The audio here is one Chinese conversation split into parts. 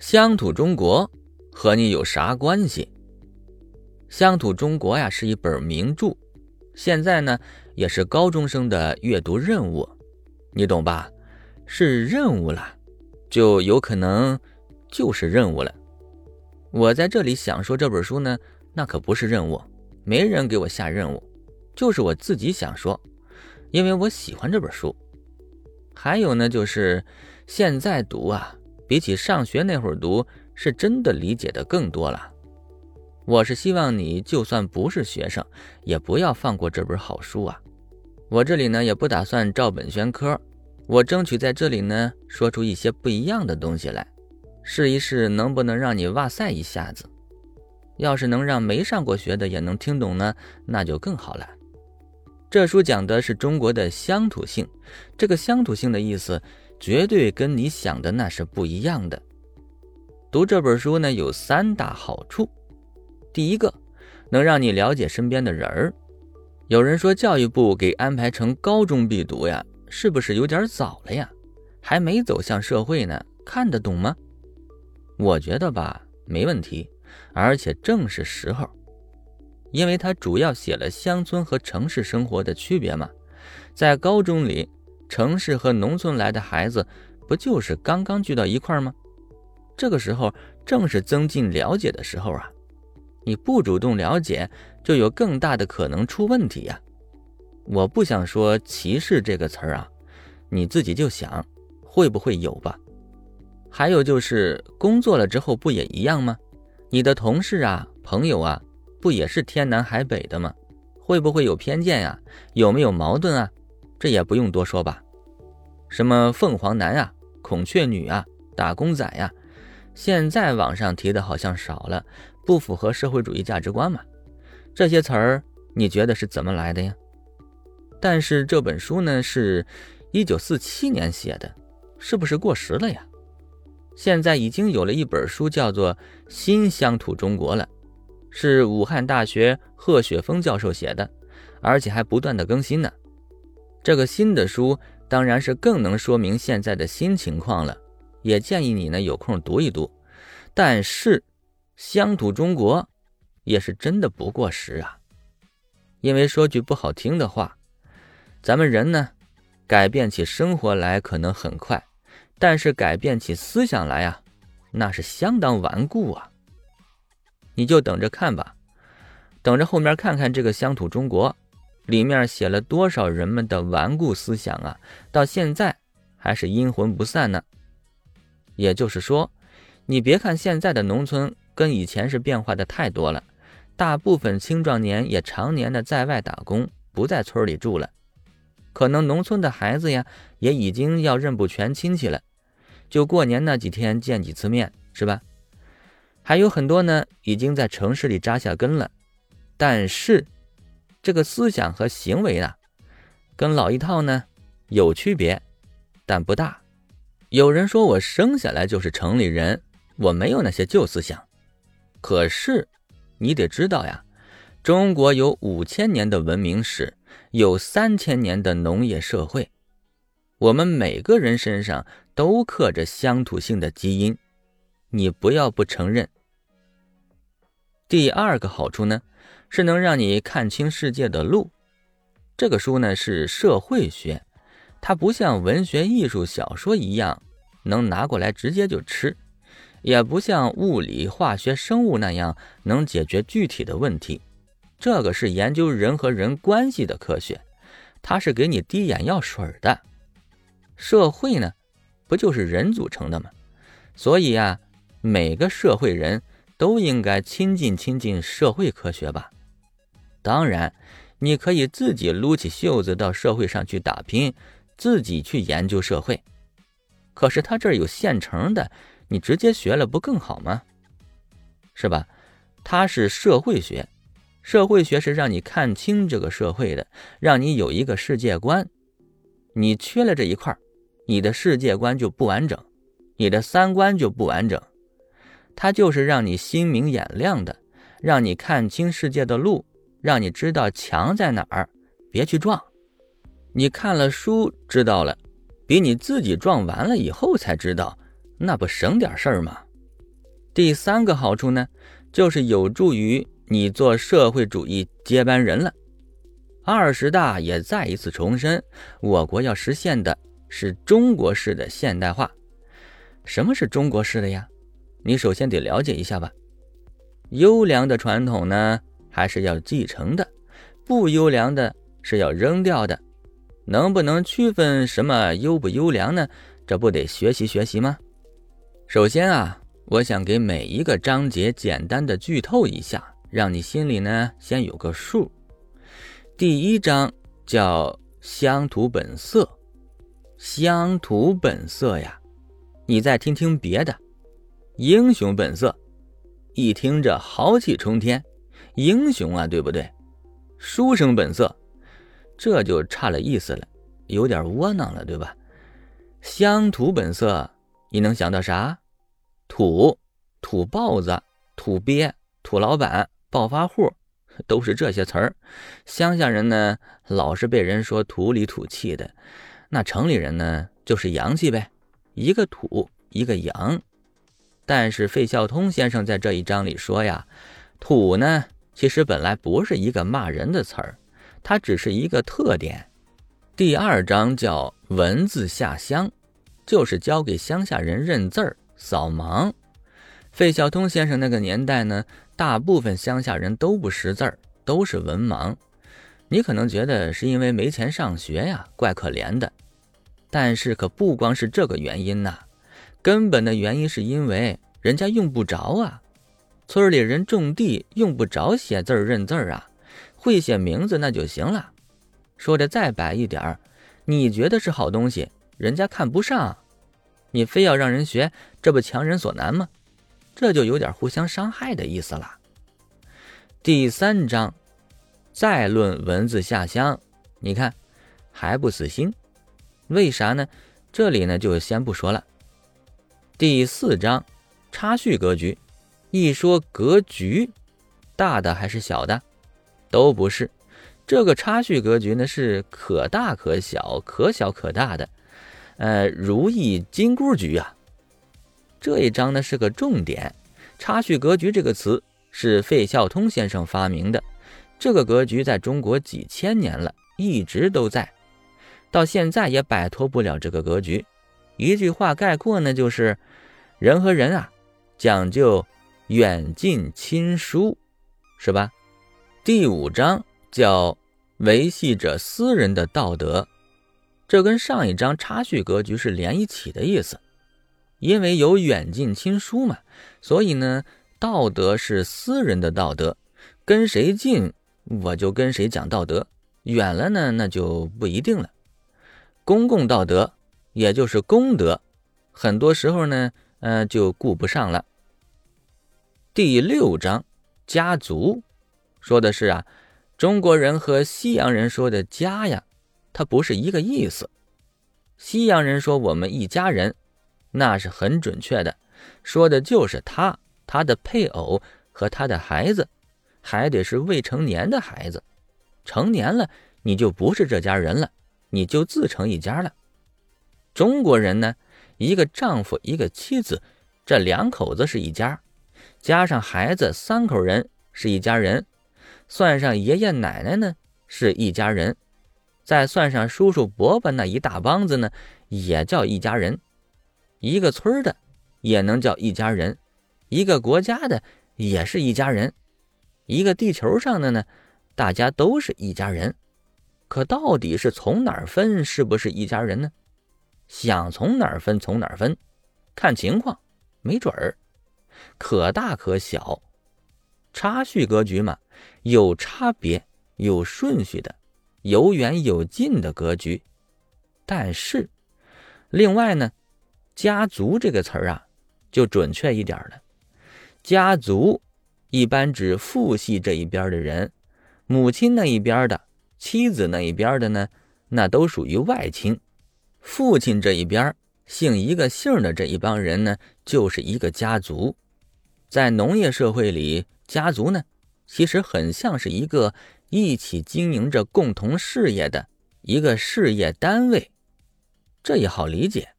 乡土中国和你有啥关系？乡土中国呀是一本名著，现在呢也是高中生的阅读任务，你懂吧？是任务了，就有可能就是任务了。我在这里想说这本书呢，那可不是任务，没人给我下任务，就是我自己想说，因为我喜欢这本书。还有呢，就是现在读啊。比起上学那会儿读，是真的理解的更多了。我是希望你就算不是学生，也不要放过这本好书啊！我这里呢也不打算照本宣科，我争取在这里呢说出一些不一样的东西来，试一试能不能让你哇塞一下子。要是能让没上过学的也能听懂呢，那就更好了。这书讲的是中国的乡土性，这个乡土性的意思。绝对跟你想的那是不一样的。读这本书呢，有三大好处。第一个，能让你了解身边的人儿。有人说教育部给安排成高中必读呀，是不是有点早了呀？还没走向社会呢，看得懂吗？我觉得吧，没问题，而且正是时候，因为它主要写了乡村和城市生活的区别嘛，在高中里。城市和农村来的孩子，不就是刚刚聚到一块儿吗？这个时候正是增进了解的时候啊！你不主动了解，就有更大的可能出问题呀！我不想说歧视这个词儿啊，你自己就想，会不会有吧？还有就是工作了之后不也一样吗？你的同事啊、朋友啊，不也是天南海北的吗？会不会有偏见呀？有没有矛盾啊？这也不用多说吧，什么凤凰男啊、孔雀女啊、打工仔呀，现在网上提的好像少了，不符合社会主义价值观嘛？这些词儿你觉得是怎么来的呀？但是这本书呢，是一九四七年写的，是不是过时了呀？现在已经有了一本书叫做《新乡土中国》了，是武汉大学贺雪峰教授写的，而且还不断的更新呢。这个新的书当然是更能说明现在的新情况了，也建议你呢有空读一读。但是，乡土中国也是真的不过时啊。因为说句不好听的话，咱们人呢，改变起生活来可能很快，但是改变起思想来啊，那是相当顽固啊。你就等着看吧，等着后面看看这个乡土中国。里面写了多少人们的顽固思想啊，到现在还是阴魂不散呢。也就是说，你别看现在的农村跟以前是变化的太多了，大部分青壮年也常年的在外打工，不在村里住了。可能农村的孩子呀，也已经要认不全亲戚了，就过年那几天见几次面，是吧？还有很多呢，已经在城市里扎下根了，但是。这个思想和行为呢，跟老一套呢有区别，但不大。有人说我生下来就是城里人，我没有那些旧思想。可是你得知道呀，中国有五千年的文明史，有三千年的农业社会，我们每个人身上都刻着乡土性的基因。你不要不承认。第二个好处呢？是能让你看清世界的路。这个书呢是社会学，它不像文学、艺术、小说一样能拿过来直接就吃，也不像物理、化学、生物那样能解决具体的问题。这个是研究人和人关系的科学，它是给你滴眼药水的。社会呢，不就是人组成的吗？所以呀，每个社会人都应该亲近亲近社会科学吧。当然，你可以自己撸起袖子到社会上去打拼，自己去研究社会。可是他这儿有现成的，你直接学了不更好吗？是吧？他是社会学，社会学是让你看清这个社会的，让你有一个世界观。你缺了这一块，你的世界观就不完整，你的三观就不完整。他就是让你心明眼亮的，让你看清世界的路。让你知道墙在哪儿，别去撞。你看了书知道了，比你自己撞完了以后才知道，那不省点事儿吗？第三个好处呢，就是有助于你做社会主义接班人了。二十大也再一次重申，我国要实现的是中国式的现代化。什么是中国式的呀？你首先得了解一下吧。优良的传统呢，还是要继承的；不优良的是要扔掉的。能不能区分什么优不优良呢？这不得学习学习吗？首先啊，我想给每一个章节简单的剧透一下，让你心里呢先有个数。第一章叫乡土本色，乡土本色呀，你再听听别的，英雄本色，一听着豪气冲天，英雄啊，对不对？书生本色，这就差了意思了，有点窝囊了，对吧？乡土本色，你能想到啥？土，土包子，土鳖，土老板，暴发户。都是这些词儿，乡下人呢老是被人说土里土气的，那城里人呢就是洋气呗，一个土一个洋。但是费孝通先生在这一章里说呀，土呢其实本来不是一个骂人的词儿，它只是一个特点。第二章叫文字下乡，就是教给乡下人认字儿、扫盲。费孝通先生那个年代呢。大部分乡下人都不识字儿，都是文盲。你可能觉得是因为没钱上学呀，怪可怜的。但是可不光是这个原因呐，根本的原因是因为人家用不着啊。村里人种地用不着写字认字啊，会写名字那就行了。说的再白一点儿，你觉得是好东西，人家看不上，你非要让人学，这不强人所难吗？这就有点互相伤害的意思了。第三章，再论文字下乡，你看还不死心？为啥呢？这里呢就先不说了。第四章，插叙格局，一说格局，大的还是小的？都不是。这个插叙格局呢是可大可小，可小可大的。呃，如意金箍局啊。这一章呢是个重点，插叙格局这个词是费孝通先生发明的。这个格局在中国几千年了，一直都在，到现在也摆脱不了这个格局。一句话概括呢，就是人和人啊，讲究远近亲疏，是吧？第五章叫维系着私人的道德，这跟上一章插叙格局是连一起的意思。因为有远近亲疏嘛，所以呢，道德是私人的道德，跟谁近我就跟谁讲道德，远了呢那就不一定了。公共道德也就是公德，很多时候呢，呃，就顾不上了。第六章家族说的是啊，中国人和西洋人说的家呀，它不是一个意思。西洋人说我们一家人。那是很准确的，说的就是他、他的配偶和他的孩子，还得是未成年的孩子。成年了，你就不是这家人了，你就自成一家了。中国人呢，一个丈夫，一个妻子，这两口子是一家，加上孩子，三口人是一家人，算上爷爷奶奶呢，是一家人，再算上叔叔伯伯那一大帮子呢，也叫一家人。一个村的也能叫一家人，一个国家的也是一家人，一个地球上的呢，大家都是一家人。可到底是从哪儿分，是不是一家人呢？想从哪儿分从哪儿分，看情况，没准儿，可大可小。差序格局嘛，有差别、有顺序的，有远有近的格局。但是，另外呢？家族这个词儿啊，就准确一点了。家族一般指父系这一边的人，母亲那一边的、妻子那一边的呢，那都属于外亲。父亲这一边姓一个姓的这一帮人呢，就是一个家族。在农业社会里，家族呢，其实很像是一个一起经营着共同事业的一个事业单位，这也好理解。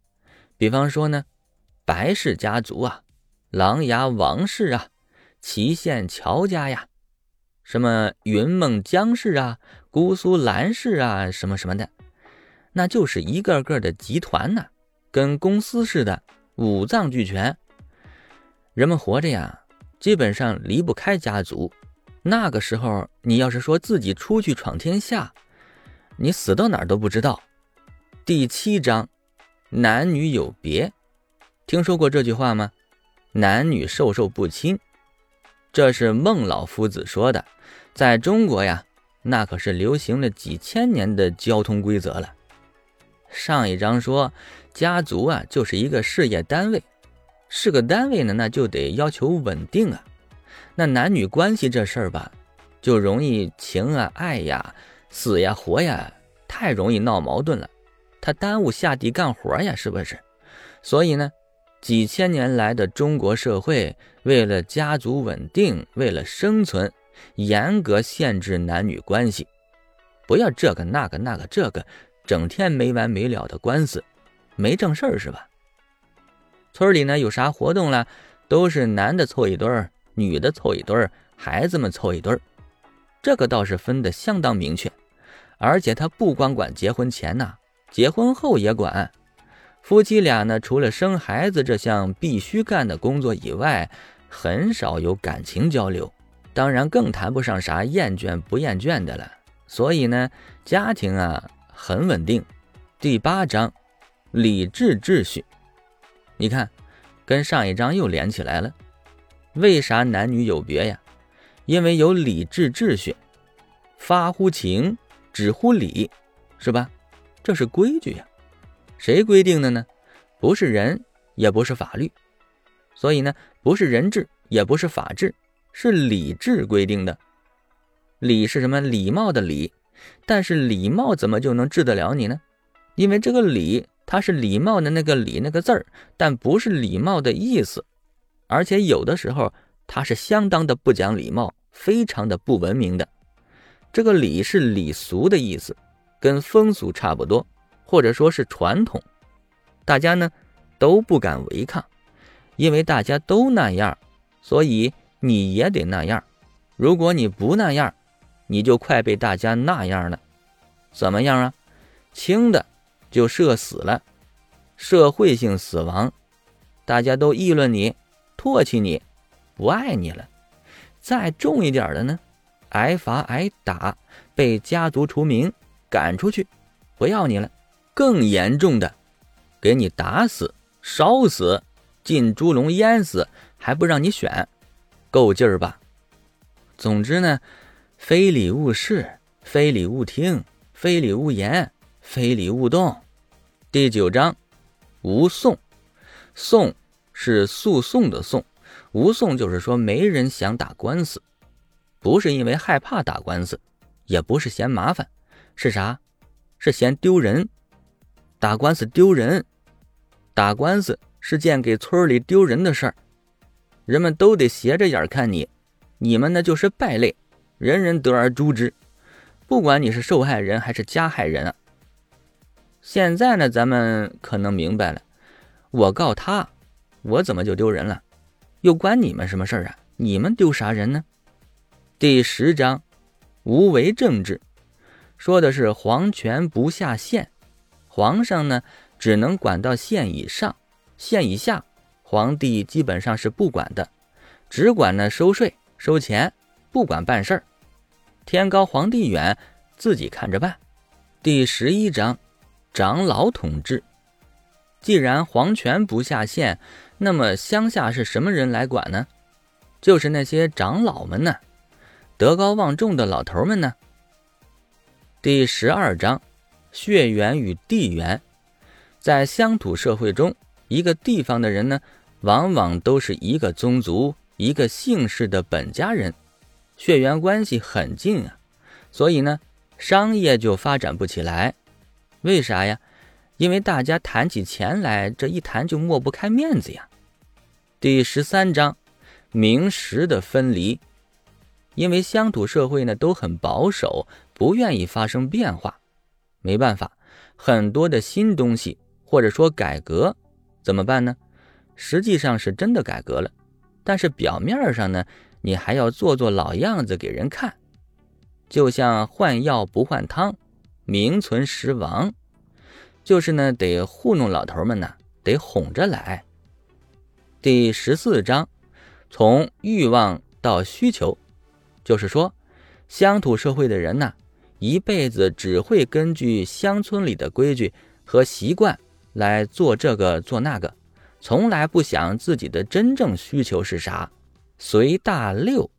比方说呢，白氏家族啊，琅琊王氏啊，祁县乔家呀，什么云梦江氏啊，姑苏蓝氏啊，什么什么的，那就是一个个的集团呢，跟公司似的，五脏俱全。人们活着呀，基本上离不开家族。那个时候，你要是说自己出去闯天下，你死到哪儿都不知道。第七章，男女有别，听说过这句话吗？男女授受不亲，这是孟老夫子说的。在中国呀，那可是流行了几千年的交通规则了。上一章说，家族啊就是一个事业单位，是个单位呢，那就得要求稳定啊。那男女关系这事儿吧，就容易情啊、爱呀、死呀、活呀，太容易闹矛盾了，他耽误下地干活呀，是不是？所以呢。几千年来的中国社会，为了家族稳定，为了生存，严格限制男女关系，不要这个那个那个这个，整天没完没了的官司，没正事儿是吧？村里呢有啥活动了，都是男的凑一堆儿，女的凑一堆儿，孩子们凑一堆儿，这个倒是分得相当明确，而且他不光管结婚前呐，结婚后也管。夫妻俩呢，除了生孩子这项必须干的工作以外，很少有感情交流，当然更谈不上啥厌倦不厌倦的了。所以呢，家庭啊很稳定。第八章，礼制秩序，你看，跟上一章又连起来了。为啥男女有别呀？因为有礼制秩序，发乎情，止乎礼，是吧？这是规矩呀。谁规定的呢？不是人，也不是法律，所以呢，不是人治，也不是法治，是礼制规定的。礼是什么？礼貌的礼。但是礼貌怎么就能治得了你呢？因为这个礼，它是礼貌的那个礼那个字儿，但不是礼貌的意思，而且有的时候它是相当的不讲礼貌，非常的不文明的。这个礼是礼俗的意思，跟风俗差不多。或者说是传统，大家呢都不敢违抗，因为大家都那样，所以你也得那样。如果你不那样，你就快被大家那样了。怎么样啊？轻的就社死了，社会性死亡，大家都议论你，唾弃你，不爱你了。再重一点的呢，挨罚挨打，被家族除名，赶出去，不要你了。更严重的，给你打死、烧死、进猪笼淹死，还不让你选，够劲儿吧？总之呢，非礼勿视，非礼勿听，非礼勿言，非礼勿动。第九章，无讼。讼是诉讼的讼，无讼就是说没人想打官司，不是因为害怕打官司，也不是嫌麻烦，是啥？是嫌丢人。打官司丢人，打官司是件给村里丢人的事儿，人们都得斜着眼看你，你们呢就是败类，人人得而诛之，不管你是受害人还是加害人啊。现在呢，咱们可能明白了，我告他，我怎么就丢人了？又关你们什么事儿啊？你们丢啥人呢？第十章，无为政治，说的是皇权不下县。皇上呢，只能管到县以上，县以下，皇帝基本上是不管的，只管呢收税收钱，不管办事儿。天高皇帝远，自己看着办。第十一章，长老统治。既然皇权不下县，那么乡下是什么人来管呢？就是那些长老们呢，德高望重的老头们呢。第十二章。血缘与地缘，在乡土社会中，一个地方的人呢，往往都是一个宗族、一个姓氏的本家人，血缘关系很近啊。所以呢，商业就发展不起来。为啥呀？因为大家谈起钱来，这一谈就抹不开面子呀。第十三章，名实的分离。因为乡土社会呢都很保守，不愿意发生变化。没办法，很多的新东西或者说改革，怎么办呢？实际上是真的改革了，但是表面上呢，你还要做做老样子给人看，就像换药不换汤，名存实亡，就是呢得糊弄老头们呢，得哄着来。第十四章，从欲望到需求，就是说，乡土社会的人呢，一辈子只会根据乡村里的规矩和习惯来做这个做那个。从来不想自己的真正需求是啥，随大溜